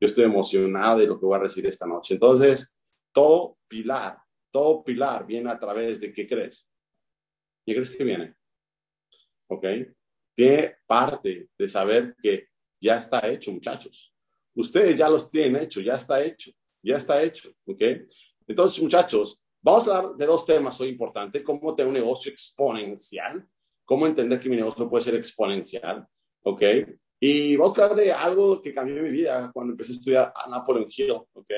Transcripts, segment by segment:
Yo estoy emocionado de lo que voy a recibir esta noche. Entonces, todo pilar, todo pilar viene a través de qué crees. ¿Qué crees que viene? ¿Ok? Tiene parte de saber que ya está hecho, muchachos. Ustedes ya los tienen hecho, ya está hecho, ya está hecho. ¿Ok? Entonces, muchachos, vamos a hablar de dos temas hoy importantes. Cómo tener un negocio exponencial. Cómo entender que mi negocio puede ser exponencial. ¿Ok? Y vamos a hablar de algo que cambió mi vida cuando empecé a estudiar a Napoleon Hill, ¿ok?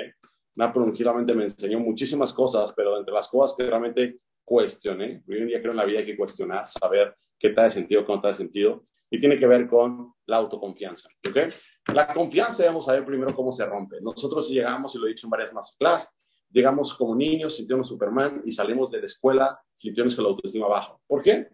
Napoleon Hill realmente me enseñó muchísimas cosas, pero entre las cosas que realmente cuestioné, hoy en día creo en la vida hay que cuestionar, saber qué está de sentido, qué no está de sentido, y tiene que ver con la autoconfianza, ¿ok? La confianza, vamos a ver primero cómo se rompe. Nosotros llegamos, y lo he dicho en varias masterclass, llegamos como niños, sintiendo Superman, y salimos de la escuela sintiéndonos con la autoestima bajo. ¿Por qué?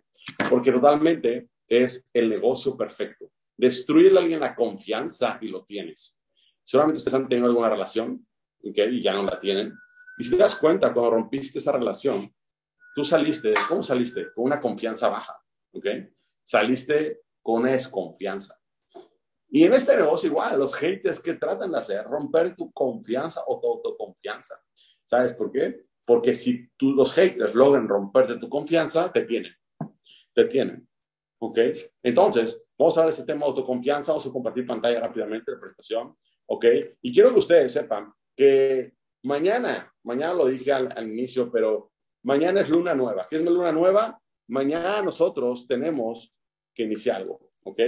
Porque totalmente es el negocio perfecto Destruye a alguien la confianza y lo tienes. Solamente ustedes han tenido alguna relación y ya no la tienen. Y si te das cuenta, cuando rompiste esa relación, tú saliste, ¿cómo saliste? Con una confianza baja. ¿okay? Saliste con una desconfianza. Y en este negocio igual, los haters que tratan de hacer, romper tu confianza o tu autoconfianza. ¿Sabes por qué? Porque si tú, los haters logran romperte tu confianza, te tienen. Te tienen. ¿Ok? Entonces, vamos a ver este tema de autoconfianza. Vamos a compartir pantalla rápidamente de presentación. ¿Ok? Y quiero que ustedes sepan que mañana, mañana lo dije al, inicio, pero mañana es luna nueva. ¿Qué es la luna nueva? Mañana nosotros tenemos que iniciar algo. ¿Ok?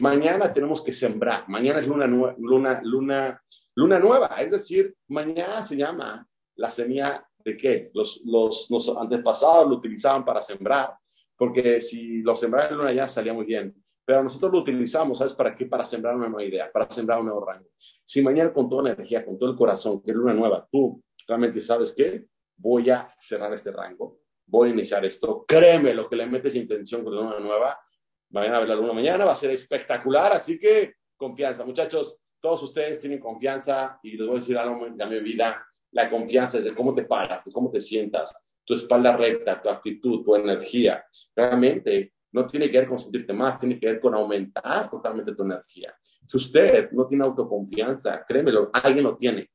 Mañana tenemos que sembrar. Mañana es luna, luna, luna, luna nueva. Es decir, mañana se llama la semilla de qué? Los, los, los antepasados lo utilizaban para sembrar porque si lo sembraran en una ya salía muy bien. Pero nosotros lo utilizamos, ¿sabes para qué? Para sembrar una nueva idea, para sembrar un nuevo rango. Si mañana con toda energía, con todo el corazón, que es luna nueva, tú realmente sabes qué, voy a cerrar este rango, voy a iniciar esto, créeme, lo que le metes intención con la luna nueva, vayan a ver la luna mañana, va a ser espectacular, así que confianza. Muchachos, todos ustedes tienen confianza y les voy a decir algo de mi vida, la confianza es de cómo te paras, de cómo te sientas, tu espalda recta, tu actitud, tu energía. Realmente no tiene que ver con sentirte más, tiene que ver con aumentar totalmente tu energía. Si usted no tiene autoconfianza, créemelo, alguien lo tiene.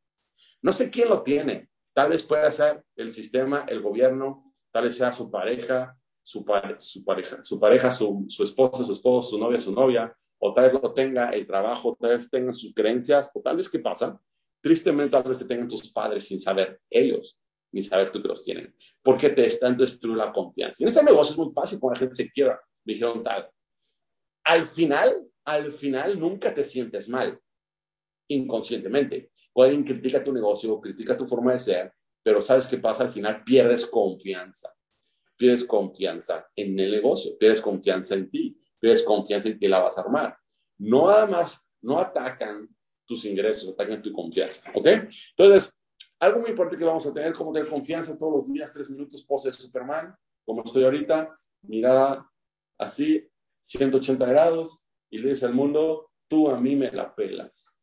No sé quién lo tiene. Tal vez pueda ser el sistema, el gobierno, tal vez sea su pareja, su, su pareja, su pareja, su, su su esposo, su novia, su novia, o tal vez lo tenga el trabajo, tal vez tengan sus creencias, o tal vez qué pasa. Tristemente, tal vez te tengan tus padres sin saber ellos ni saber tú que los tienen. Porque te están destruyendo la confianza. Y en este negocio es muy fácil cuando la gente se quiebra. Me dijeron tal. Al final, al final nunca te sientes mal, inconscientemente. O alguien critica tu negocio, critica tu forma de ser, pero ¿sabes qué pasa? Al final pierdes confianza. Pierdes confianza en el negocio, pierdes confianza en ti, pierdes confianza en que la vas a armar. No nada más, no atacan tus ingresos, atacan tu confianza. ¿Ok? Entonces, algo muy importante que vamos a tener, como tener confianza todos los días, tres minutos, pose de Superman, como estoy ahorita, mirada así, 180 grados, y le dice al mundo, tú a mí me la pelas,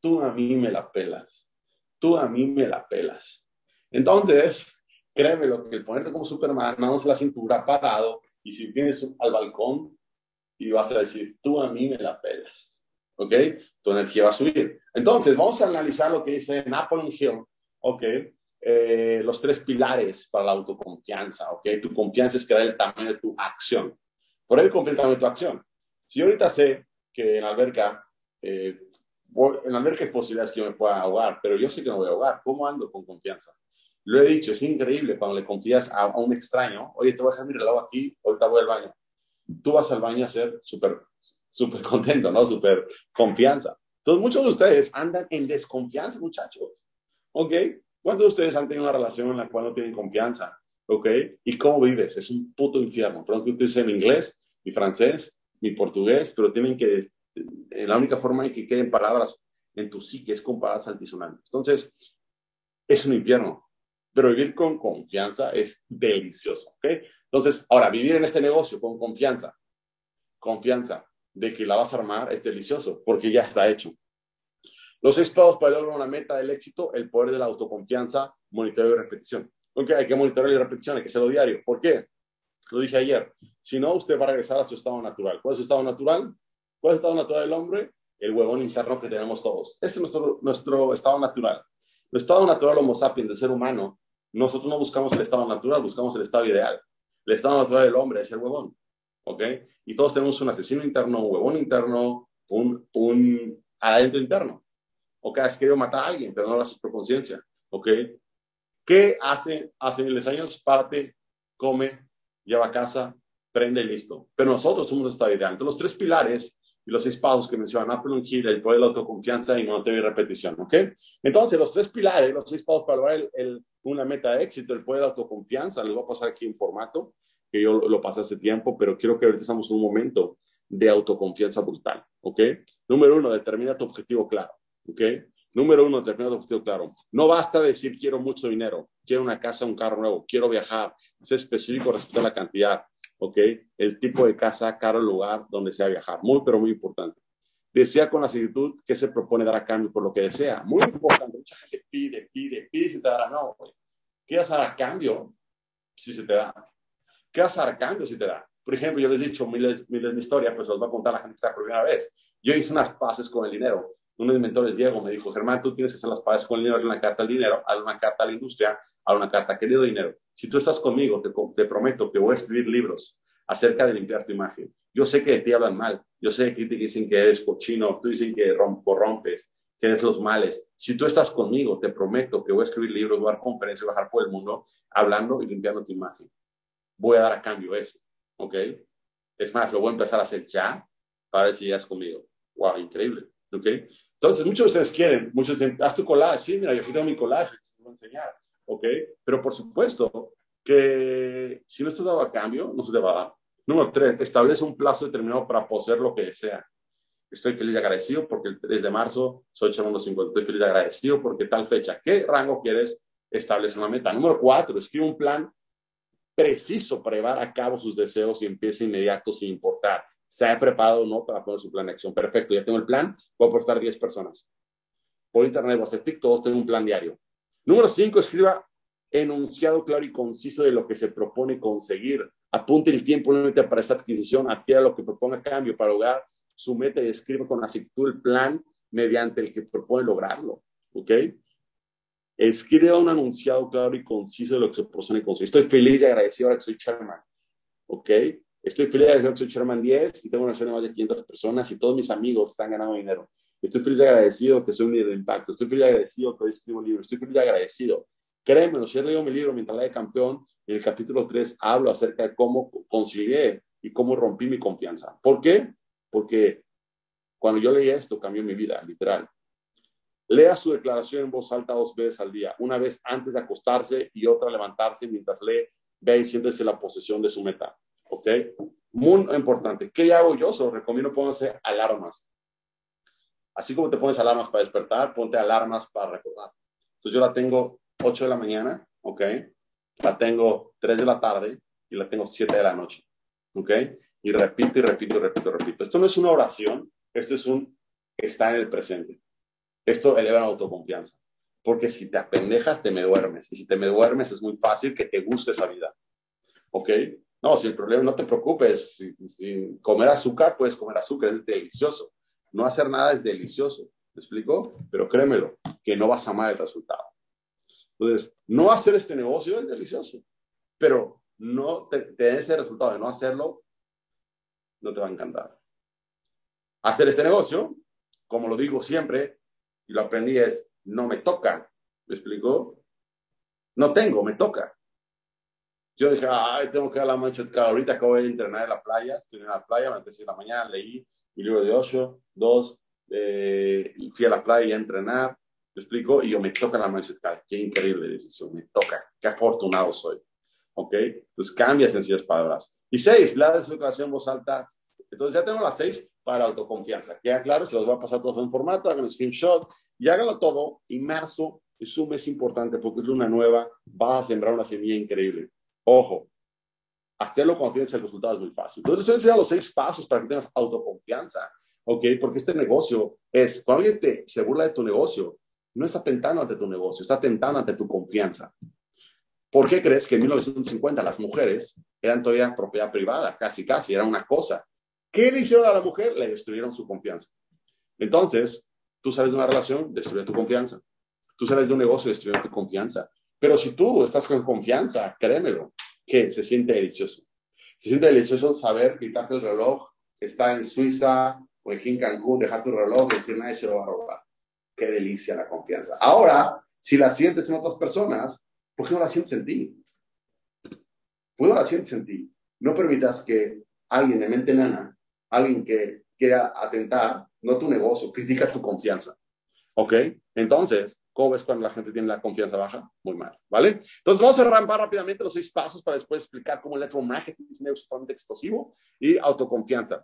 tú a mí me la pelas, tú a mí me la pelas. Entonces, créeme lo que el ponerte como Superman, manos la cintura, parado, y si tienes al balcón, y vas a decir, tú a mí me la pelas. ¿Ok? Tu energía va a subir. Entonces, vamos a analizar lo que dice Napoleon Hill ok, eh, los tres pilares para la autoconfianza, ok, tu confianza es crear el tamaño de tu acción. Por eso confía el tamaño de tu acción. Si yo ahorita sé que en la alberca, eh, en la alberca es posible que yo me pueda ahogar, pero yo sé que no voy a ahogar, ¿cómo ando con confianza? Lo he dicho, es increíble cuando le confías a, un extraño, oye, te voy a dejar mi reloj aquí, ahorita voy al baño. Tú vas al baño a ser súper súper contento, ¿no? Súper confianza. Entonces, muchos de ustedes andan en desconfianza, muchachos. ¿Ok? ¿Cuántos de ustedes han tenido una relación en la cual no tienen confianza? ¿Ok? ¿Y cómo vives? Es un puto infierno. Pronto ustedes en inglés, mi francés, mi portugués, pero tienen que, eh, la única forma en que queden palabras en tu psique es con palabras altisonantes. Entonces, es un infierno. Pero vivir con confianza es delicioso. ¿Ok? Entonces, ahora, vivir en este negocio con confianza, confianza de que la vas a armar es delicioso porque ya está hecho. Los seis pasos para lograr una meta del éxito, el poder de la autoconfianza, monitoreo y repetición. Aunque hay que monitorear y repetición, hay que hacerlo diario. ¿Por qué? Lo dije ayer. Si no, usted va a regresar a su estado natural. ¿Cuál es su estado natural? ¿Cuál es el estado natural del hombre? el huevón interno que tenemos todos. Ese es nuestro, nuestro estado natural. El estado natural Homo sapiens del ser humano, nosotros no buscamos el estado natural, buscamos el estado ideal. El estado natural del hombre es el huevón. ¿Ok? Y todos tenemos un asesino interno, un huevón interno, un, un adentro interno. ¿Ok? Has querido matar a alguien, pero no lo haces por conciencia. ¿Ok? ¿Qué hace hace miles años? Parte, come, lleva a casa, prende y listo. Pero nosotros somos esta idea. Entonces, los tres pilares y los seis pasos que mencionan Apple Hill, el poder de la autoconfianza y no te repetición, ¿ok? Entonces, los tres pilares, los seis pasos para lograr el, una meta de éxito, el poder de la autoconfianza, les voy a pasar aquí en formato, que yo lo pasé hace tiempo, pero quiero que ahorita estamos en un momento de autoconfianza brutal, ¿ok? Número uno, determina tu objetivo claro, ¿ok? Número uno, determina tu objetivo claro. No basta decir quiero mucho dinero, quiero una casa, un carro nuevo, quiero viajar, ser específico respecto a la cantidad, ¿ok? El tipo de casa, caro lugar donde sea viajar. Muy, pero muy importante. Desea con la actitud que se propone dar a cambio por lo que desea. Muy importante. Mucha gente pide, pide, pide si te dará. No, güey. ¿Qué vas a dar a cambio si se te da? ¿Qué vas a dar a cambio si te da? Por ejemplo, yo les he dicho miles, miles de historias, pues os voy a contar a la gente que está por primera vez. Yo hice unas pases con el dinero. Uno de mis mentores, Diego, me dijo, Germán, tú tienes que hacer las pases con el dinero, una carta al dinero, haz una carta a la industria, haz una carta, querido dinero. Si tú estás conmigo, te, te prometo que voy a escribir libros acerca de limpiar tu imagen. Yo sé que de ti hablan mal, yo sé que te dicen que eres cochino, tú dicen que corrompes, que eres los males. Si tú estás conmigo, te prometo que voy a escribir libros, voy a dar conferencias, bajar por el mundo, hablando y limpiando tu imagen. Voy a dar a cambio eso, ¿ok? Es más, lo voy a empezar a hacer ya para ver si es conmigo. Wow, increíble, ¿ok? Entonces, muchos de ustedes quieren, muchos dicen, haz tu collage. Sí, mira, yo aquí tengo mi collage, te voy a enseñar, ¿ok? Pero por supuesto que si no está dado a cambio, no se te va a dar. Número tres, establece un plazo determinado para poseer lo que desea. Estoy feliz y agradecido porque el 3 de marzo soy Chamundo 50. Estoy feliz y agradecido porque tal fecha. ¿Qué rango quieres? Establece una meta. Número cuatro, escribe un plan preciso para llevar a cabo sus deseos y empiece inmediato sin importar. Se ha preparado o no para poner su plan de acción. Perfecto, ya tengo el plan. Voy a aportar 10 personas. Por internet, hacer TikTok, tengo un plan diario. Número cinco, escriba enunciado claro y conciso de lo que se propone conseguir. Apunte el tiempo límite para esta adquisición, adquiera lo que proponga cambio para lograr su meta y escriba con actitud el plan mediante el que propone lograrlo. ¿Ok? Escriba un anunciado claro y conciso de lo que se propone conseguir. Estoy feliz y agradecido ahora que soy chairman. ¿Ok? Estoy feliz que soy chairman 10 y tengo una de más de 500 personas y todos mis amigos están ganando dinero. Estoy feliz y agradecido que soy un líder de impacto. Estoy feliz y agradecido que hoy escribo un libro. Estoy feliz y agradecido Créeme, si he leído mi libro mientras de campeón, en el capítulo 3 hablo acerca de cómo concilié y cómo rompí mi confianza. ¿Por qué? Porque cuando yo leí esto cambió mi vida, literal. Lea su declaración en voz alta dos veces al día, una vez antes de acostarse y otra levantarse mientras lee, ve y siéntese la posesión de su meta. ¿Ok? Muy importante. ¿Qué hago yo? Solo recomiendo ponerse alarmas. Así como te pones alarmas para despertar, ponte alarmas para recordar. Entonces yo la tengo 8 de la mañana, ¿ok? La tengo 3 de la tarde y la tengo 7 de la noche, ¿ok? Y repito y repito y repito repito. Esto no es una oración, esto es un está en el presente. Esto eleva la autoconfianza. Porque si te apendejas, te me duermes. Y si te me duermes, es muy fácil que te guste esa vida. ¿Ok? No, si el problema, no te preocupes. Si, comer azúcar, puedes comer azúcar, es delicioso. No hacer nada es delicioso. ¿Me explico? Pero créemelo, que no vas a amar el resultado. Entonces, no hacer este negocio es delicioso, pero no te, ese resultado de no hacerlo, no te va a encantar. Hacer este negocio, como lo digo siempre, y lo aprendí es, no me toca. ¿Me explicó? No tengo, me toca. Yo dije, ay, tengo que dar la mancha Ahorita acabo de entrenar en la playa, estoy en la playa, me empecé en la mañana, leí mi libro de Osho, dos, eh, fui a la playa a entrenar, ¿Me explico? Y yo me toca la tal, Qué increíble decisión. Me toca. Qué afortunado soy. ¿Ok? Entonces cambia sencillas palabras. Y seis, la declaración en voz alta. Entonces ya tengo las seis para autoconfianza. Queda claro, se los voy a pasar todos en formato, hagan un screenshot y háganlo todo. Y marzo es un mes importante porque es luna nueva. Vas a sembrar una semilla increíble. Ojo, hacerlo cuando tienes el resultado es muy fácil. Entonces, les voy a enseñar los seis pasos para que tengas autoconfianza. ¿Ok? Porque este negocio es, cuando alguien te, se burla de tu negocio, no está tentando ante tu negocio, está tentando ante tu confianza. ¿Por qué crees que en 1950 las mujeres eran todavía propiedad privada? Casi, casi, era una cosa. ¿Qué le hicieron a la mujer? Le destruyeron su confianza. Entonces, tú sales de una relación, destruye tu confianza. Tú sales de un negocio, destruye tu confianza. Pero si tú estás con confianza, créemelo, que se siente delicioso. Se siente delicioso saber quitarte el reloj, estar en Suiza o aquí en Cancún, dejar tu reloj y decir nadie se lo va a robar. Qué delicia la confianza. Ahora, si la sientes en otras personas, ¿por qué no la sientes en ti? ¿Por qué no la sientes en ti? No permitas que alguien de mente nana, alguien que quiera atentar, no tu negocio, critica tu confianza. ¿Ok? Entonces, ¿cómo ves cuando la gente tiene la confianza baja? Muy mal, ¿vale? Entonces, vamos a rampar rápidamente los seis pasos para después explicar cómo el electromarketing es un totalmente explosivo y autoconfianza.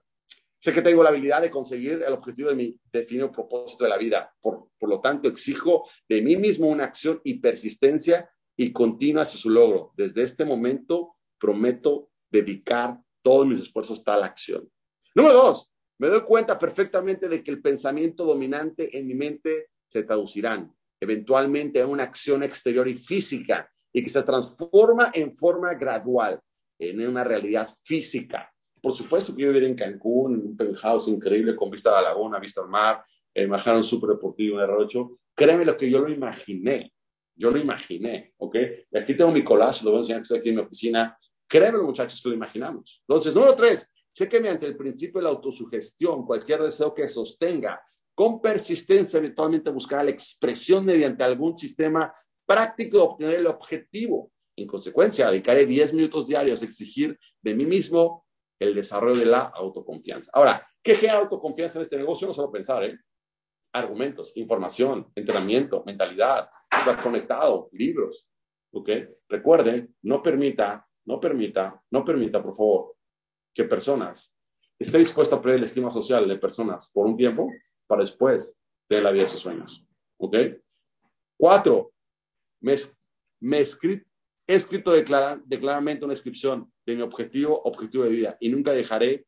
Sé que tengo la habilidad de conseguir el objetivo de mi definido propósito de la vida. Por, por lo tanto, exijo de mí mismo una acción y persistencia y continua hacia su logro. Desde este momento, prometo dedicar todos mis esfuerzos a tal acción. Número dos, me doy cuenta perfectamente de que el pensamiento dominante en mi mente se traducirán eventualmente en una acción exterior y física y que se transforma en forma gradual en una realidad física. Por supuesto que yo viviré en Cancún, en un penthouse increíble con vista a la laguna, vista al mar, eh, un súper deportivo, un R8. Créeme lo que yo lo imaginé. Yo lo imaginé, ¿ok? Y aquí tengo mi collage, lo voy a enseñar que estoy aquí en mi oficina. Créeme, muchachos, que lo imaginamos. Entonces, número tres, Sé que mediante el principio de la autosugestión, cualquier deseo que sostenga con persistencia, eventualmente buscará la expresión mediante algún sistema práctico de obtener el objetivo. En consecuencia, dedicaré 10 minutos diarios a exigir de mí mismo el desarrollo de la autoconfianza. Ahora, ¿qué genera autoconfianza en este negocio? No solo pensar, ¿eh? Argumentos, información, entrenamiento, mentalidad, estar conectado, libros. ¿Ok? Recuerde, no permita, no permita, no permita, por favor, que personas esté dispuesto a perder la estima social de personas por un tiempo para después de la vida de sus sueños. ¿Ok? Cuatro, me, me he escrito declaramente una descripción de mi objetivo, objetivo de vida y nunca dejaré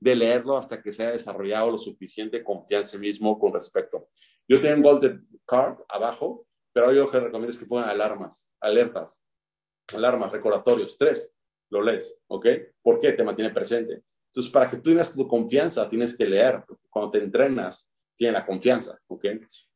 de leerlo hasta que se haya desarrollado lo suficiente confianza en mismo con respecto. Yo tengo un golden card abajo, pero yo lo que recomiendo es que pongan alarmas, alertas, alarmas, recordatorios, tres lo lees, ¿ok? ¿Por qué? Te mantiene presente. Entonces, para que tú tengas tu confianza, tienes que leer. Cuando te entrenas, tienes la confianza, ¿ok?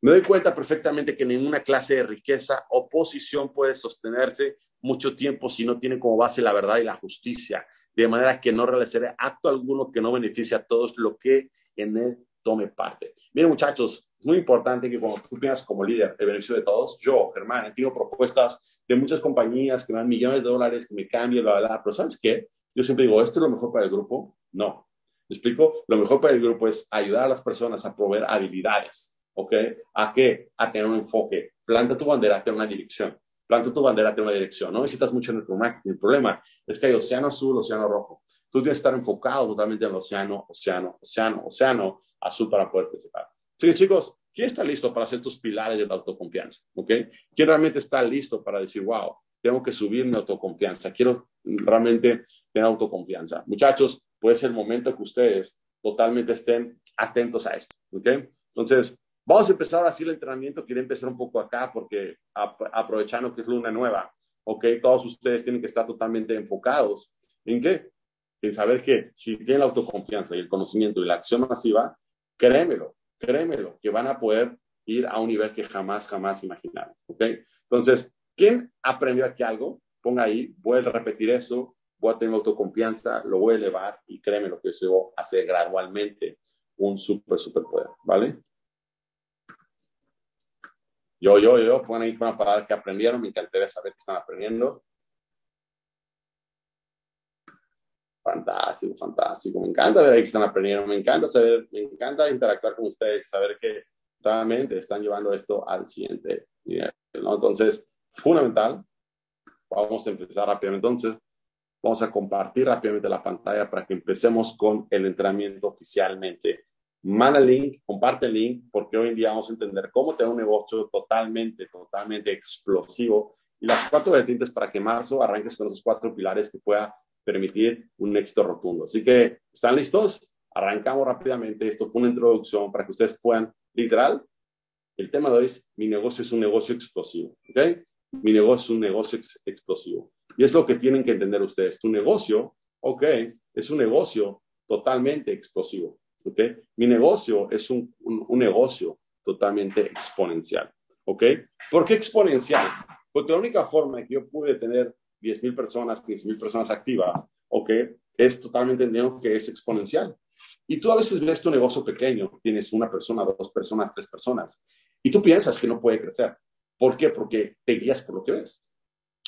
Me doy cuenta perfectamente que ninguna clase de riqueza o posición puede sostenerse mucho tiempo si no tiene como base la verdad y la justicia, de manera que no realizaré acto alguno que no beneficie a todos lo que en él tome parte. Miren, muchachos, es muy importante que cuando tú piensas como líder el beneficio de todos, yo, Germán, he tenido propuestas de muchas compañías que me dan millones de dólares, que me cambian, bla, bla, bla, pero ¿sabes qué? Yo siempre digo, ¿esto es lo mejor para el grupo? No. ¿Me explico? Lo mejor para el grupo es ayudar a las personas a proveer habilidades, ¿ok? ¿A qué? A tener un enfoque. Planta tu bandera, tener una dirección. Planta tu bandera, tener una dirección. No necesitas mucho en el marketing. El problema es que hay océano azul, océano rojo. Tú tienes que estar enfocado totalmente en el océano, océano, océano, océano azul para poder participar. Así que chicos, ¿quién está listo para hacer estos pilares de la autoconfianza? ¿Ok? ¿Quién realmente está listo para decir, wow, tengo que subir mi autoconfianza? Quiero realmente tener autoconfianza. Muchachos, puede ser el momento que ustedes totalmente estén atentos a esto. ¿Ok? Entonces, vamos a empezar así el entrenamiento. Quiero empezar un poco acá porque aprovechando que es luna nueva, ¿ok? Todos ustedes tienen que estar totalmente enfocados. ¿En qué? En saber que si tienen la autoconfianza y el conocimiento y la acción masiva, créemelo, créemelo, que van a poder ir a un nivel que jamás, jamás imaginaron. ¿Ok? Entonces, ¿quién aprendió aquí algo? Ponga ahí, voy a repetir eso, voy a tener autoconfianza, lo voy a elevar y créeme lo que eso hace gradualmente un súper, súper poder, ¿vale? Yo, yo, yo, pongan ahí una palabra que aprendieron, me encantaría saber que están aprendiendo. Fantástico, fantástico. Me encanta ver que están aprendiendo, me encanta saber, me encanta interactuar con ustedes, saber que realmente están llevando esto al siguiente nivel. ¿no? Entonces, fundamental. Vamos a empezar rápidamente. Entonces, vamos a compartir rápidamente la pantalla para que empecemos con el entrenamiento oficialmente. Manda el link, comparte el link, porque hoy en día vamos a entender cómo tener un negocio totalmente, totalmente explosivo y las cuatro vertientes para que marzo arranques con los cuatro pilares que pueda permitir un éxito rotundo. Así que, ¿están listos? Arrancamos rápidamente. Esto fue una introducción para que ustedes puedan, literal, el tema de hoy es, mi negocio es un negocio explosivo, ¿ok? Mi negocio es un negocio explosivo. Y es lo que tienen que entender ustedes. Tu negocio, ok, es un negocio totalmente explosivo. ¿ok? Mi negocio es un, un, negocio totalmente exponencial, ¿ok? ¿Por qué exponencial? Porque la única forma que yo pude tener 10.000 personas, 15.000 personas activas, ¿ok? Es totalmente entendiendo que es exponencial. Y tú a veces ves tu negocio pequeño, tienes una persona, dos personas, tres personas, y tú piensas que no puede crecer. ¿Por qué? Porque te guías por lo que ves.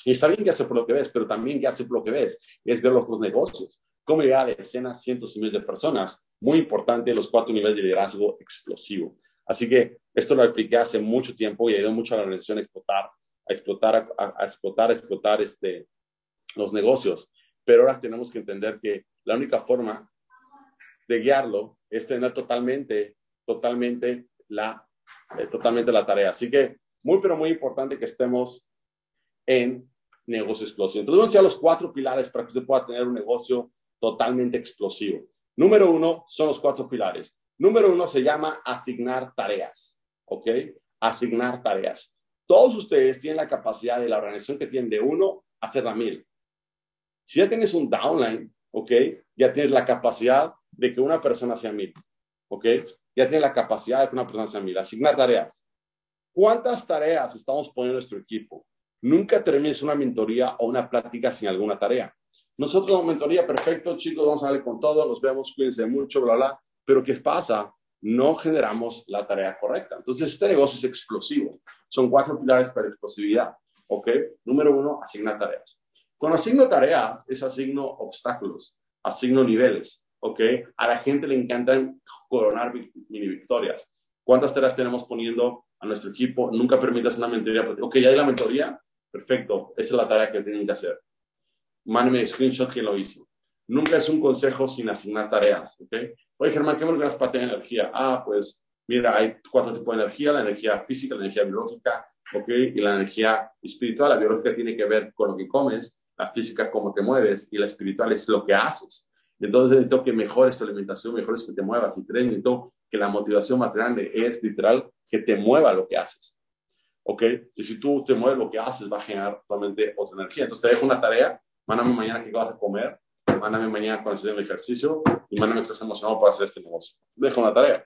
Y está bien guiarse por lo que ves, pero también guiarse por lo que ves es ver los dos negocios. Cómo llegar a decenas, cientos y miles de personas. Muy importante los cuatro niveles de liderazgo explosivo. Así que esto lo expliqué hace mucho tiempo y ayudó mucho a la organización a explotar, a explotar, a, explotar, a explotar este, los negocios. Pero ahora tenemos que entender que la única forma de guiarlo es tener totalmente, totalmente la, eh, totalmente la tarea. Así que muy, pero muy importante que estemos en negocio explosivo. Entonces, vamos a los cuatro pilares para que usted pueda tener un negocio totalmente explosivo. Número uno son los cuatro pilares. Número uno se llama asignar tareas. ¿Ok? Asignar tareas. Todos ustedes tienen la capacidad de la organización que tienen de uno a hacer la mil. Si ya tienes un downline, ¿ok? Ya tienes la capacidad de que una persona sea mil. ¿Ok? Ya tienes la capacidad de que una persona sea mil. Asignar tareas. ¿Cuántas tareas estamos poniendo en nuestro equipo? Nunca termines una mentoría o una plática sin alguna tarea. Nosotros, mentoría, perfecto, chicos, vamos a darle con todo, nos vemos, cuídense mucho, bla, bla. Pero ¿qué pasa? No generamos la tarea correcta. Entonces, este negocio es explosivo. Son cuatro pilares para explosividad. ¿Ok? Número uno, asigna tareas. Cuando asigno tareas, es asigno obstáculos, asigno niveles. ¿Ok? A la gente le encantan coronar mini victorias. ¿Cuántas tareas tenemos poniendo a nuestro equipo? Nunca permitas una mentoría. Ok, ya hay la mentoría. Perfecto. Esa es la tarea que tienen que hacer. Mándeme screenshot que lo hizo. Nunca es un consejo sin asignar tareas. ¿Ok? Oye, Germán, ¿qué me olvidas para tener energía? Ah, pues mira, hay cuatro tipos de energía, la energía física, la energía biológica, ¿ok? Y la energía espiritual. La biológica tiene que ver con lo que comes, la física cómo te mueves y la espiritual es lo que haces. Entonces necesito que mejores tu alimentación, mejores que te muevas. Y tres, necesito que la motivación más grande es literal que te mueva lo que haces. ¿Ok? Y si tú te mueves lo que haces, va a generar totalmente otra energía. Entonces te dejo una tarea, mándame mañana qué vas a comer, mándame mañana cuando estés en el ejercicio y mándame que estás emocionado para hacer este negocio. Dejo una tarea.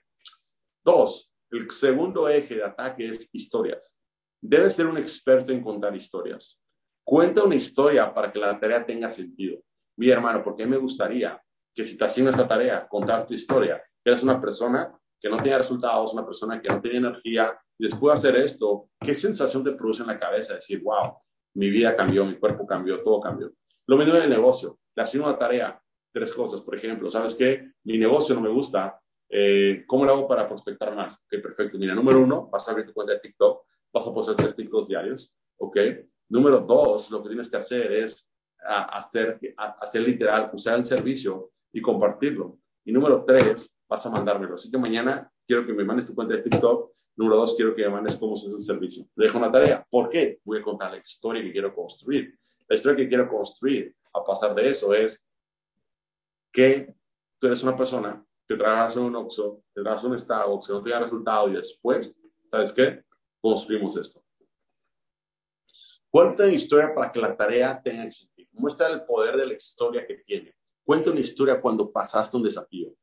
Dos, el segundo eje de ataque es historias. Debes ser un experto en contar historias. Cuenta una historia para que la tarea tenga sentido. Mi hermano, ¿por qué me gustaría que si te asigno esta tarea, contar tu historia, eres una persona que no tiene resultados, una persona que no tiene energía, después de hacer esto, ¿qué sensación te produce en la cabeza? Decir, wow, mi vida cambió, mi cuerpo cambió, todo cambió. Lo mismo en el negocio. Le asigno una tarea, tres cosas, por ejemplo, ¿sabes qué? Mi negocio no me gusta, eh, ¿cómo lo hago para prospectar más? Ok, perfecto. Mira, número uno, vas a abrir tu cuenta de TikTok, vas a postear tres TikToks diarios, ¿ok? Número dos, lo que tienes que hacer es hacer, hacer literal, usar el servicio y compartirlo. Y número tres, vas a mandármelo. Así que mañana quiero que me mandes tu cuenta de TikTok. Número dos, quiero que me mandes cómo se hace el servicio. Te dejo una tarea. ¿Por qué? Voy a contar la historia que quiero construir. La historia que quiero construir a pasar de eso es que tú eres una persona que trabajas en un Oxxo, que trabajas en un Starbucks, que no te da resultado y después, ¿sabes qué? Construimos esto. Cuenta una historia para que la tarea tenga sentido. Muestra el poder de la historia que tiene. Cuenta una historia cuando pasaste un desafío.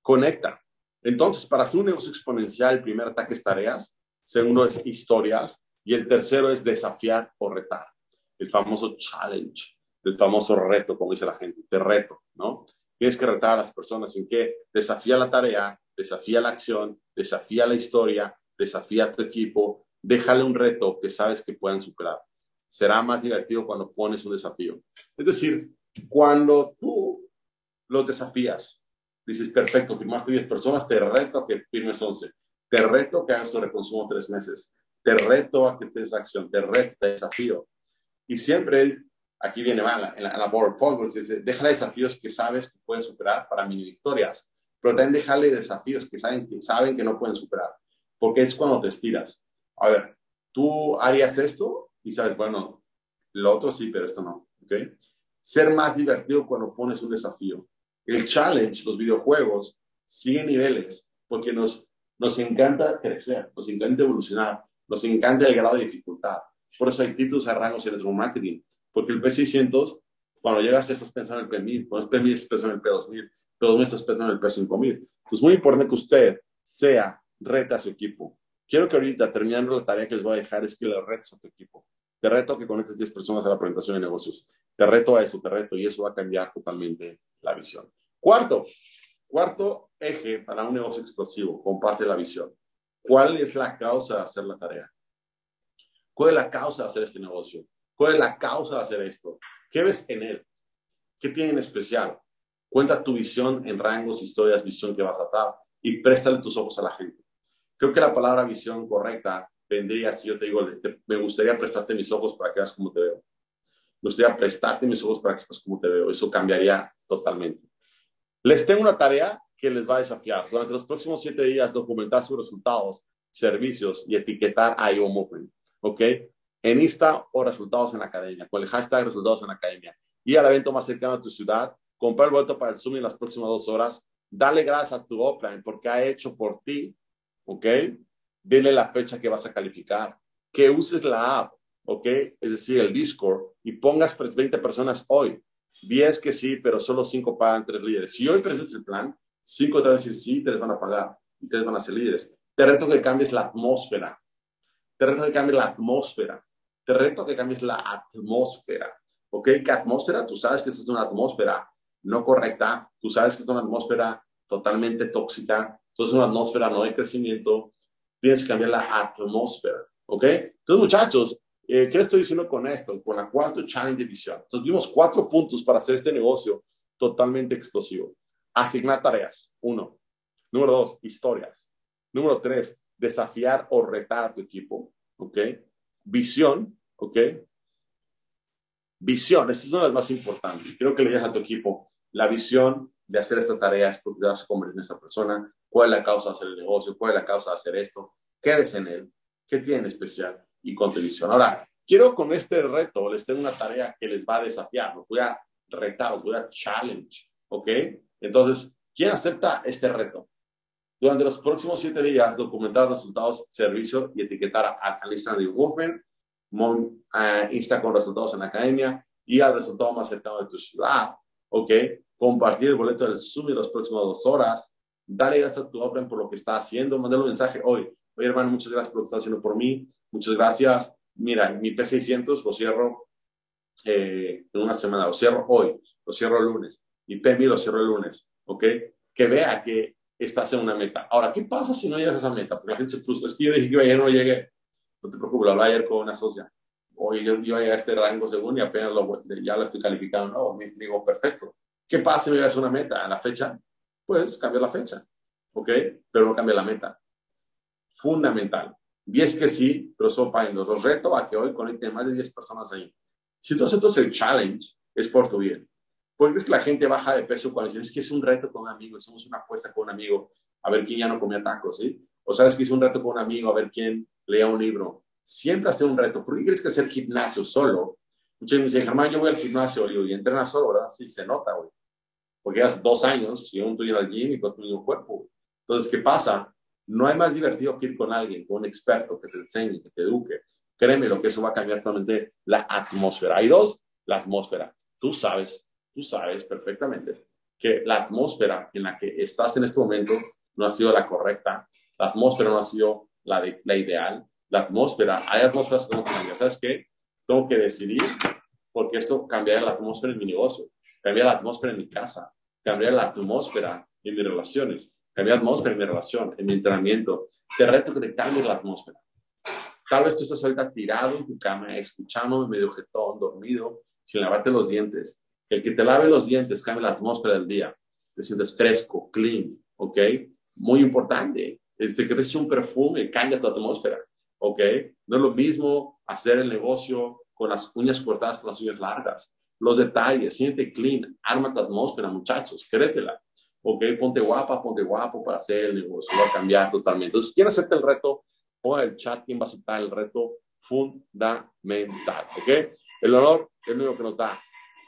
Conecta. Entonces, para hacer un negocio exponencial, el primer ataque es tareas, segundo es historias y el tercero es desafiar o retar. El famoso challenge, el famoso reto, como dice la gente, te reto, ¿no? Tienes que retar a las personas en que desafía la tarea, desafía la acción, desafía la historia, desafía a tu equipo, déjale un reto que sabes que puedan superar. Será más divertido cuando pones un desafío. Es decir, cuando tú los desafías, dices, perfecto, firmaste 10 personas, te reto a que firmes 11. Te reto que hagas tu reconsumo tres meses. Te reto a que te acción. Te reto, te desafío. Y siempre, aquí viene mal, en la, en la PowerPoint, dice, déjale desafíos que sabes que pueden superar para mini victorias. Pero también déjale desafíos que saben, que no pueden superar. Porque es cuando te estiras. A ver, tú harías esto y sabes, bueno, lo otro sí, pero esto no. ¿okay? ser más divertido cuando pones un desafío. El challenge, los videojuegos, siguen niveles porque nos, nos encanta crecer, nos encanta evolucionar, nos encanta el grado de dificultad. Por eso hay títulos a rangos en el marketing, porque el P600, cuando llegas estás pensando en el P1000, cuando es P1000 estás pensando en el P2000, pero me estás pensando en el P5 mil. Es muy importante que usted sea, reta a su equipo. Quiero que ahorita, terminando la tarea que les voy a dejar, es que le retes a tu equipo. Te reto que conectes 10 personas a la presentación de negocios. Te reto a eso, te reto, y eso va a cambiar totalmente la visión. Cuarto, cuarto eje para un negocio explosivo, comparte la visión. ¿Cuál es la causa de hacer la tarea? ¿Cuál es la causa de hacer este negocio? ¿Cuál es la causa de hacer esto? ¿Qué ves en él? ¿Qué tiene en especial? Cuenta tu visión en rangos, historias, visión que vas a dar y préstale tus ojos a la gente. Creo que la palabra visión correcta vendría si yo te digo, me gustaría prestarte mis ojos para que veas cómo te veo. Me gustaría prestarte mis ojos para que veas cómo te veo. Eso cambiaría totalmente. Les tengo una tarea que les va a desafiar. Durante los próximos siete días, documentar sus resultados, servicios y etiquetar a IO Movement. ¿Ok? En Insta o resultados en la academia, con el hashtag resultados en la academia. Y al evento más cercano a tu ciudad, comprar el boleto para el Zoom en las próximas dos horas, dale gracias a tu offline porque ha hecho por ti, ¿ok? Dile la fecha que vas a calificar, que uses la app, ¿ok? Es decir, el Discord, y pongas 20 personas hoy. 10 que sí, pero solo 5 pagan 3 líderes. Si hoy presentas el plan, 5 te van a decir sí, 3 van a pagar y 3 van a ser líderes. Te reto que cambies la atmósfera. Te reto que cambies la atmósfera. Te reto que cambies la atmósfera. ¿Ok? ¿Qué atmósfera? Tú sabes que esta es una atmósfera no correcta. Tú sabes que es una atmósfera totalmente tóxica. Entonces, una atmósfera no de crecimiento. Tienes que cambiar la atmósfera. ¿Ok? Entonces, muchachos, eh, ¿qué estoy diciendo con esto? Con la cuarta challenge de visión. Entonces, vimos cuatro puntos para hacer este negocio totalmente explosivo. Asignar tareas. Uno. Número dos, historias. Número tres, desafiar o retar a tu equipo. ¿Ok? Visión. ¿Ok? Visión, esta es una de las más importantes. Quiero que le digas a tu equipo la visión de hacer esta tarea es porque vas a convertir en esta persona. ¿Cuál es la causa de hacer el negocio? ¿Cuál es la causa de hacer esto? ¿Qué eres en él? ¿Qué tiene especial? Y con tu visión. Ahora, quiero con este reto, les tengo una tarea que les va a desafiar. Los voy a retar, los voy a challenge. ¿Ok? Entonces, ¿quién acepta este reto? Durante los próximos siete días, documentar resultados, servicio y etiquetar al Instagram de Movement uh, Insta con resultados en la academia y al resultado más cercano de tu ciudad, ¿ok? Compartir el boleto del Zoom en las próximas dos horas, dale gracias a tu obra por lo que está haciendo, mandale un mensaje hoy. Oye, hermano, muchas gracias por lo que está haciendo por mí, muchas gracias. Mira, mi P600 lo cierro eh, en una semana, lo cierro hoy, lo cierro el lunes. Mi PMI lo cierro el lunes, ¿ok? Que vea que estás en una meta. Ahora, ¿qué pasa si no llegas a esa meta? Porque la gente se frustra. Es que yo dije que ayer no llegué no te preocupes, lo hablaba ayer con una socia. Oye, yo iba a este rango según y apenas lo, ya lo estoy calificando. No, me, digo, perfecto. ¿Qué pasa si me llegas a una meta? ¿A la fecha? Pues cambia la fecha. ¿Ok? Pero no cambia la meta. Fundamental. Y es que sí, pero son para Los reto a que hoy conecten más de 10 personas ahí. Si tú aceptas el challenge, es por tu bien. Porque es que la gente baja de peso cuando dices es que es un reto con un amigo, hicimos una apuesta con un amigo a ver quién ya no comía tacos, ¿sí? O sabes que es un reto con un amigo a ver quién lea un libro. Siempre hace un reto. ¿Por qué quieres que hacer gimnasio solo? Muchos me dicen, Germán, yo voy al gimnasio y entrenas solo, ¿verdad? Sí, se nota, güey. Porque hace dos años y aún tú al gym y con tu mismo cuerpo. Entonces, ¿qué pasa? No hay más divertido que ir con alguien, con un experto que te enseñe, que te eduque. Créeme lo que eso va a cambiar totalmente la atmósfera. Hay dos, la atmósfera. Tú sabes, tú sabes perfectamente que la atmósfera en la que estás en este momento no ha sido la correcta. La atmósfera no ha sido la, ideal, la atmósfera. Hay atmósferas que tengo que cambiar. ¿Sabes qué? Tengo que decidir porque esto cambiará la atmósfera en mi negocio, cambiar la atmósfera en mi casa, cambiar la atmósfera en mis relaciones, cambiar la atmósfera en mi relación, en mi entrenamiento. Te reto que te la atmósfera. Tal vez tú estás ahorita tirado en tu cama, escuchándome medio jetón, dormido, sin lavarte los dientes. El que te lave los dientes cambia la atmósfera del día. Te sientes fresco, clean, ¿ok? Muy importante. Este, crees un perfume, cambia tu atmósfera, ¿ok? No es lo mismo hacer el negocio con las uñas cortadas con las uñas largas. Los detalles, siente clean, arma tu atmósfera, muchachos, créetela. ¿Ok? Ponte guapa, ponte guapo para hacer el negocio, va a cambiar totalmente. Entonces, ¿quién acepta el reto? Pon el chat, ¿quién va a aceptar el reto? Fundamental, ¿ok? El honor es lo único que nos da.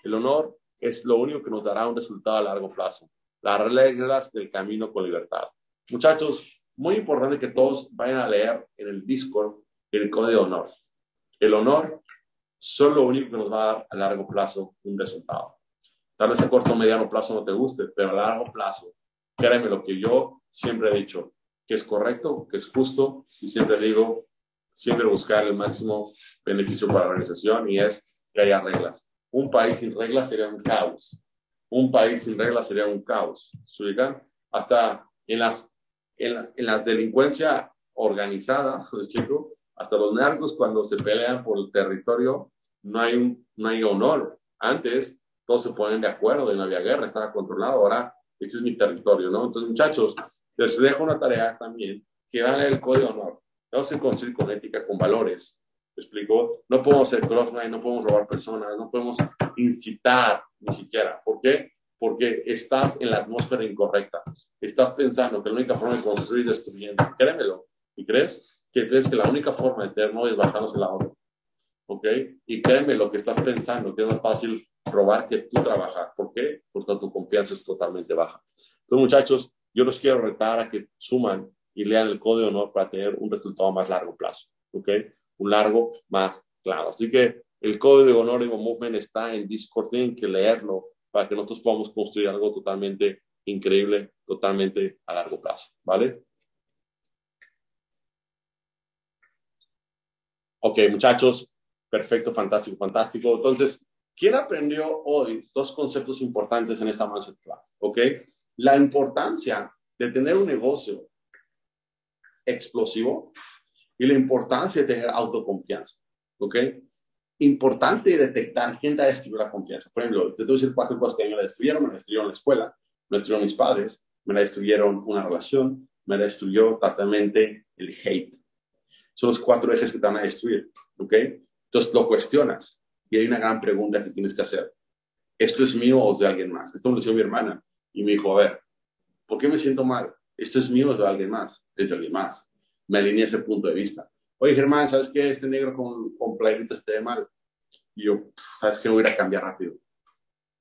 El honor es lo único que nos dará un resultado a largo plazo. Las reglas del camino con libertad. Muchachos, muy importante que todos vayan a leer en el Discord el código de honor. El honor son lo único que nos va a dar a largo plazo un resultado. Tal vez a corto o mediano plazo no te guste, pero a largo plazo, créeme lo que yo siempre he dicho, que es correcto, que es justo, y siempre digo, siempre buscar el máximo beneficio para la organización y es que haya reglas. Un país sin reglas sería un caos. Un país sin reglas sería un caos. ¿Se ubican? Hasta en las, en, las delincuencia organizada, hasta los narcos cuando se pelean por el territorio, no hay, un, no hay honor. Antes todos se ponen de acuerdo, no había guerra, estaba controlado, ahora este es mi territorio, ¿no? Entonces, muchachos, les dejo una tarea también, que van el código de honor. Vamos a construir con ética, con valores. ¿Me explico? No podemos ser crossline, no podemos robar personas, no podemos incitar ni siquiera. ¿Por qué? Porque estás en la atmósfera incorrecta. Estás pensando que la única forma de construir es destruyendo. Créemelo. ¿Y crees? Que crees que la única forma de tener no es bajándose la obra. ¿Ok? Y créeme lo que estás pensando, que es más fácil robar que tú trabajar. ¿Por qué? Porque tu confianza es totalmente baja. Entonces, muchachos, yo los quiero retar a que suman y lean el código de honor para tener un resultado más largo plazo. ¿Ok? Un largo más claro. Así que el código de honor de Movement está en Discord. Tienen que leerlo para que nosotros podamos construir algo totalmente increíble, totalmente a largo plazo. ¿Vale? Ok, muchachos. Perfecto, fantástico, fantástico. Entonces, ¿Quién aprendió hoy dos conceptos importantes en esta masterclass? ¿Ok? La importancia de tener un negocio explosivo y la importancia de tener autoconfianza. ¿Ok? Importante detectar quién te destruyó la confianza. Por ejemplo, te voy a decir cuatro cosas que a mí me destruyeron. Me la destruyeron la escuela, me la destruyeron mis padres, me la destruyeron una relación, me la destruyó totalmente el hate. Son los cuatro ejes que te van a destruir. ¿Ok? Entonces lo cuestionas y hay una gran pregunta que tienes que hacer. ¿Esto es mío o es de alguien más? Esto me lo hizo mi hermana y me dijo, a ver, ¿por qué me siento mal? ¿Esto es mío o es de alguien más? Es de alguien más. Me alineé ese punto de vista. Oye, Germán, ¿sabes qué? Este negro con, con playitas te ve mal. Y yo, ¿sabes qué? Voy a cambiar rápido.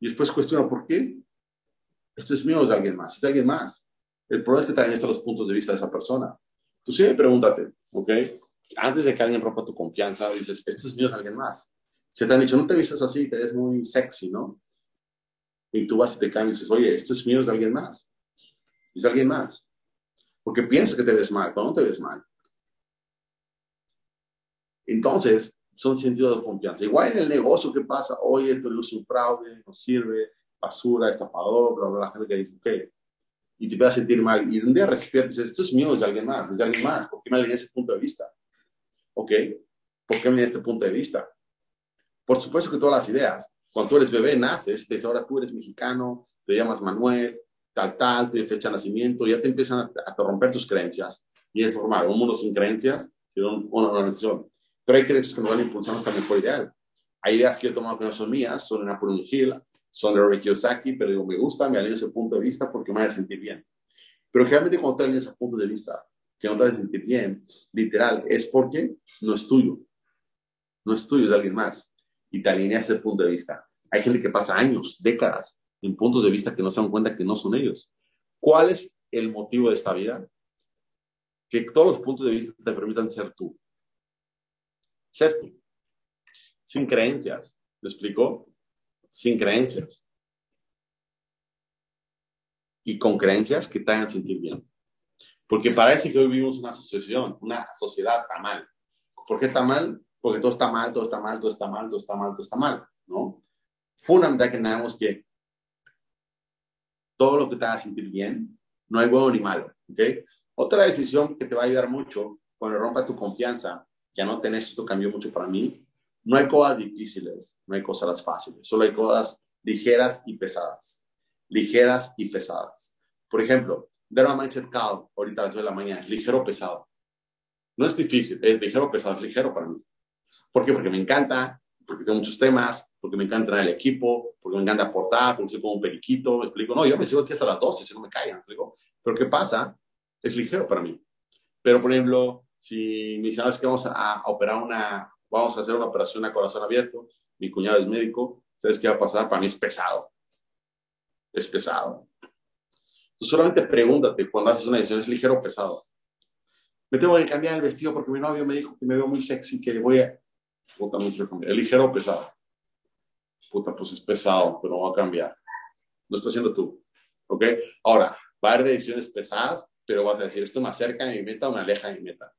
Y después cuestiono, ¿por qué? ¿Esto es mío es de alguien más? Es de alguien más. El problema es que también están los puntos de vista de esa persona. Tú siempre pregúntate, ¿ok? Antes de que alguien rompa tu confianza, dices, ¿esto es mío es de alguien más? Se te han dicho, no te vistas así, te ves muy sexy, ¿no? Y tú vas y te cambias y dices, oye, esto es mío de alguien más. Es de alguien más. Porque piensas que te ves mal, pero no te ves mal. Entonces, son sentidos de confianza. Igual en el negocio que pasa, oye, esto es un fraude, no sirve, basura, estafador, bla, bla, la gente que dice, ok. Y te vas a sentir mal. Y un día despiertas esto es mío, es de alguien más, es de alguien más. ¿Por qué me alineé ese punto de vista? ¿Ok? ¿Por qué me alineé este punto de vista? Por supuesto que todas las ideas, cuando tú eres bebé, naces, desde ahora tú eres mexicano, te llamas Manuel, tal, tal, tu fecha de nacimiento, ya te empiezan a, romper tus creencias. Y es normal, un mundo sin creencias, una organización. Pero hay creencias que nos van a impulsar nuestra mejor ideal. Hay ideas que yo he tomado que no son mías, son de Napoleon Hill, son de Robert Kiyosaki, pero digo, me gusta, me alineo ese punto de vista porque me hace sentir bien. Pero realmente cuando te alineas ese punto de vista, que no te hace sentir bien, literal, es porque no es tuyo. No es tuyo, es de alguien más y te alineas ese punto de vista. Hay gente que pasa años, décadas, en puntos de vista que no se dan cuenta que no son ellos. ¿Cuál es el motivo de esta vida? Que todos los puntos de vista te permitan ser tú. Ser tú. Sin creencias. ¿Me explico? Sin creencias. Y con creencias que te hagan sentir bien. Porque parece que hoy vivimos una asociación, una sociedad está mal. ¿Por qué está mal? porque todo está mal, todo está mal, todo está mal, todo está mal, todo está mal, ¿no? Fundamental que tenemos que todo lo que te haga sentir bien, no hay bueno ni malo, ¿ok? Otra decisión que te va a ayudar mucho cuando rompa tu confianza, ya no tenés esto cambió mucho para mí, no hay cosas difíciles, no hay cosas fáciles, solo hay cosas ligeras y pesadas, ligeras y pesadas. Por ejemplo, Dharma Mindset Call, ahorita a las de la mañana, es ligero pesado. No es difícil, es ligero pesado, es ligero para mí. ¿Por qué? Porque me encanta, porque tengo muchos temas, porque me encanta el equipo, porque me encanta aportar, porque soy como un periquito, me explico. No, yo me sigo aquí hasta las 12, si no me callan, me explico. Pero ¿qué pasa? Es ligero para mí. Pero, por ejemplo, si me dicen, que vamos a, operar una, vamos a hacer una operación a corazón abierto, mi cuñado es médico, ¿sabes qué va a pasar? Para mí es pesado. Es pesado. Tú solamente pregúntate cuando haces una decisión, ¿es ligero o pesado? Me tengo que cambiar el vestido porque mi novio me dijo que me veo muy sexy, que voy a puta, ¿El ligero o pesado? Puta, pues es pesado, pero va a cambiar. lo estás haciendo tú. ¿Ok? Ahora, va a haber decisiones pesadas, pero vas a decir, esto me acerca a mi meta o me aleja de mi meta.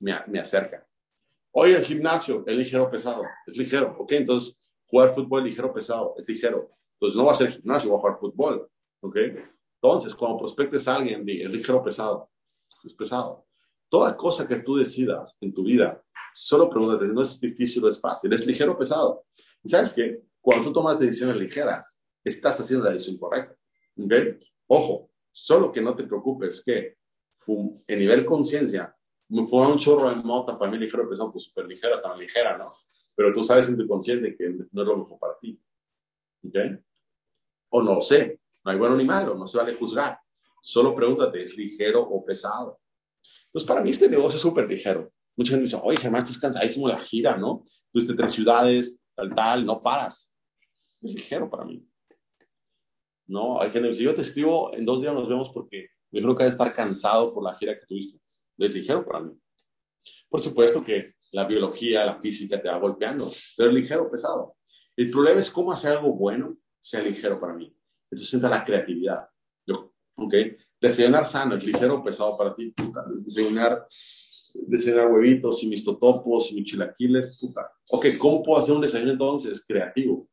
Me, me acerca. Hoy el gimnasio es ligero pesado, es ligero. ¿Ok? Entonces, jugar fútbol ligero pesado, es ligero. Entonces, no va a ser gimnasio, va a jugar fútbol. ¿Ok? Entonces, cuando prospectes a alguien, es ligero pesado. Es pesado. Toda cosa que tú decidas en tu vida, solo pregúntate, no es difícil o es fácil, es ligero pesado. ¿Y sabes qué? Cuando tú tomas decisiones ligeras, estás haciendo la decisión correcta. ¿Okay? Ojo, solo que no te preocupes que en nivel conciencia, fue un chorro de mota para mí ligero pesado, pues súper ligera, tan ligera, ¿no? Pero tú sabes en tu consciente que no es lo mejor para ti. ¿Ok? O no sé, no hay bueno ni malo, no se vale juzgar. Solo pregúntate, ¿es ligero o pesado? Entonces, para mí este negocio es súper ligero. Mucha gente dice, oye, Germán, estás cansadísimo de la gira, ¿no? Tuviste tres ciudades, tal, tal, no paras. Es ligero para mí. No, hay gente que dice, yo te escribo, en dos días nos vemos porque yo creo que hay de estar cansado por la gira que tuviste. Es ligero para mí. Por supuesto que la biología, la física te va golpeando, pero es ligero, pesado. El problema es cómo hacer algo bueno sea ligero para mí. Entonces entra la creatividad. Yo, ¿ok? Desayunar sano, es ligero o pesado para ti, puta. Desayunar, desayunar huevitos y mis totopos y mis chilaquiles, puta. Ok, ¿cómo puedo hacer un desayuno entonces creativo?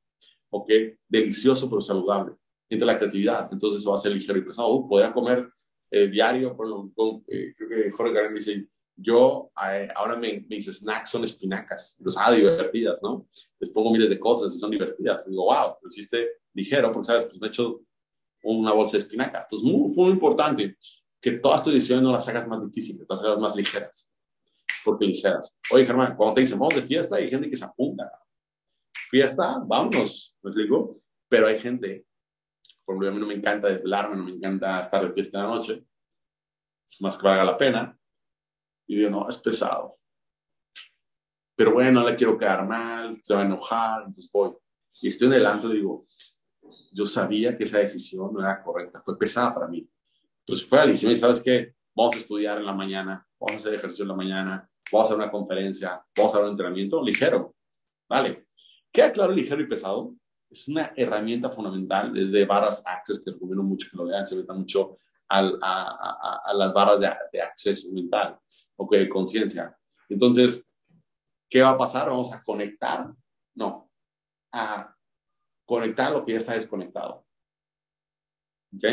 Ok, delicioso pero saludable. Entre la creatividad, entonces va a ser ligero y pesado. Uh, podrían comer eh, diario, por eh, creo que Jorge me dice, yo eh, ahora me, mis snacks son espinacas, los hago divertidas, ¿no? Les pongo miles de cosas y son divertidas. digo, wow, lo hiciste ligero, porque sabes, pues me he hecho una bolsa de espinacas. Entonces, muy, muy importante que todas tus decisiones no las hagas más difíciles, las hagas más ligeras. Porque ligeras. Oye, Germán, cuando te dicen vamos de fiesta, hay gente que se apunta. Fiesta, vámonos, ¿me explico? Pero hay gente, por ejemplo, a mí no me encanta desvelarme, no me encanta estar de fiesta en la noche, más que valga la pena. Y digo, no, es pesado. Pero bueno, no le quiero quedar mal, se va a enojar, entonces voy. Y estoy en el antro y digo, yo sabía que esa decisión no era correcta, fue pesada para mí. Entonces fue Alicia y ¿sabes qué? Vamos a estudiar en la mañana, vamos a hacer ejercicio en la mañana, vamos a hacer una conferencia, vamos a hacer un entrenamiento ligero. Vale. ¿Queda claro ligero y pesado? Es una herramienta fundamental desde barras Access, que recomiendo mucho que lo vean, se meta mucho al, a, a, las barras de, de acceso mental, o de conciencia. Entonces, ¿qué va a pasar? Vamos a conectar, no, a conectar lo que ya está desconectado. ¿Ok?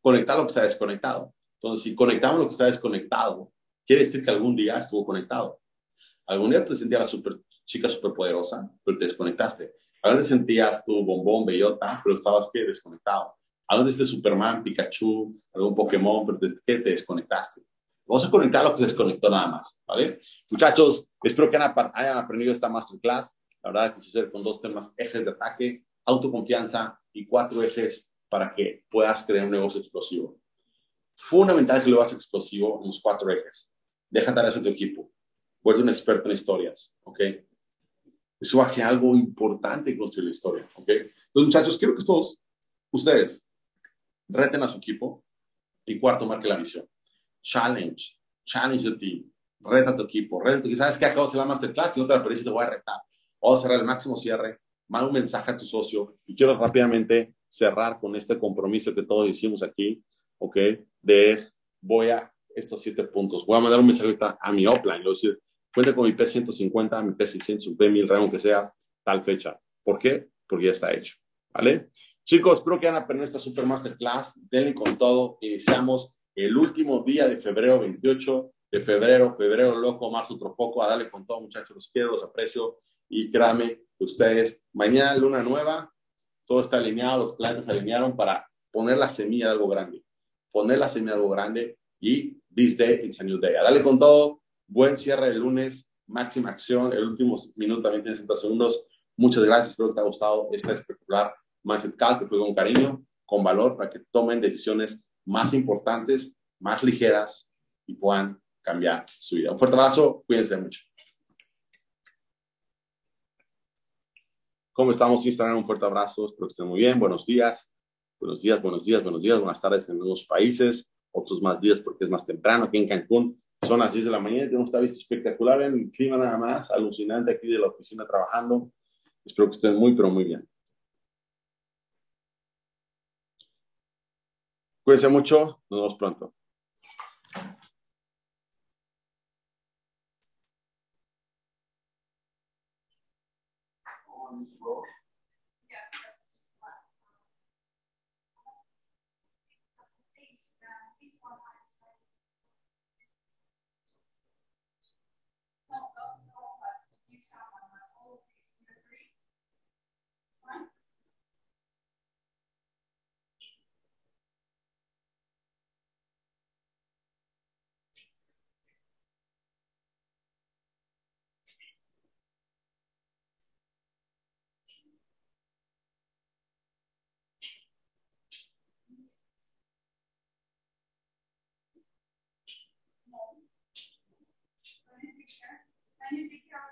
Conectar lo que está desconectado. Entonces, si conectamos lo que está desconectado, quiere decir que algún día estuvo conectado. Algún día te sentías la super, chica superpoderosa, pero te desconectaste. Algún día sentías tu bombón, bellota, pero estabas ¿qué? desconectado. Algún día este Superman, Pikachu, algún Pokémon, pero te, ¿qué? te desconectaste. Vamos a conectar lo que se desconectó nada más, ¿vale? Muchachos, espero que hayan aprendido esta masterclass. La verdad es que se hacer con dos temas, ejes de ataque, autoconfianza y cuatro ejes para que puedas crear un negocio explosivo. Fundamental que lo hagas explosivo en los cuatro ejes. Deja tareas a tu equipo. Vuelve un experto en historias, ¿ok? Eso va a algo importante construir la historia, ¿ok? Entonces, muchachos, quiero que todos ustedes reten a su equipo y cuarto, marque la visión. Challenge, challenge the team. Reta a tu equipo, reta a tu equipo. ¿Sabes qué? Acabo de hacer la masterclass y no te la te voy a retar. Vamos a cerrar el máximo cierre. Manda un mensaje a tu socio. Y quiero rápidamente cerrar con este compromiso que todos hicimos aquí, ¿ok? De es, voy a estos siete puntos. Voy a mandar un mensaje ahorita a mi offline. Le voy a decir, cuenta con mi P150, mi P600, P1000, rango que seas, tal fecha. ¿Por qué? Porque ya está hecho. ¿Vale? Chicos, espero que hayan aprendido esta Super Masterclass. Denle con todo. Iniciamos el último día de febrero 28 de febrero, febrero loco, marzo otro poco, a darle con todo, muchachos, los quiero, los aprecio, y créanme ustedes, mañana luna nueva, todo está alineado, los planetas se alinearon para poner la semilla de algo grande, poner la semilla de algo grande y this day it's a new day. A darle con todo, buen cierre de lunes, máxima acción, el último minuto también tiene 60 segundos. Muchas gracias, espero que te haya gustado esta espectacular Mindset Cal, que fue con cariño, con valor, para que tomen decisiones más importantes, más ligeras y puedan cambiar su vida. Un fuerte abrazo, cuídense mucho. ¿Cómo estamos? Instagram, un fuerte abrazo, espero que estén muy bien. Buenos días, buenos días, buenos días, buenos días, buenas tardes en algunos países, otros más días porque es más temprano. Aquí en Cancún son las 10 de la mañana, tenemos esta vista espectacular en el clima nada más, alucinante aquí de la oficina trabajando. Espero que estén muy, pero muy bien. Cuídense mucho, nos vemos pronto. Can you take care of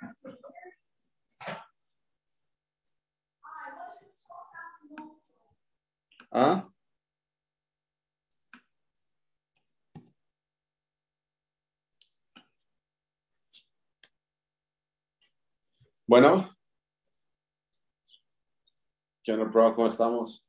¿Ah? Bueno. ¿Qué onda, bro? ¿Cómo estamos?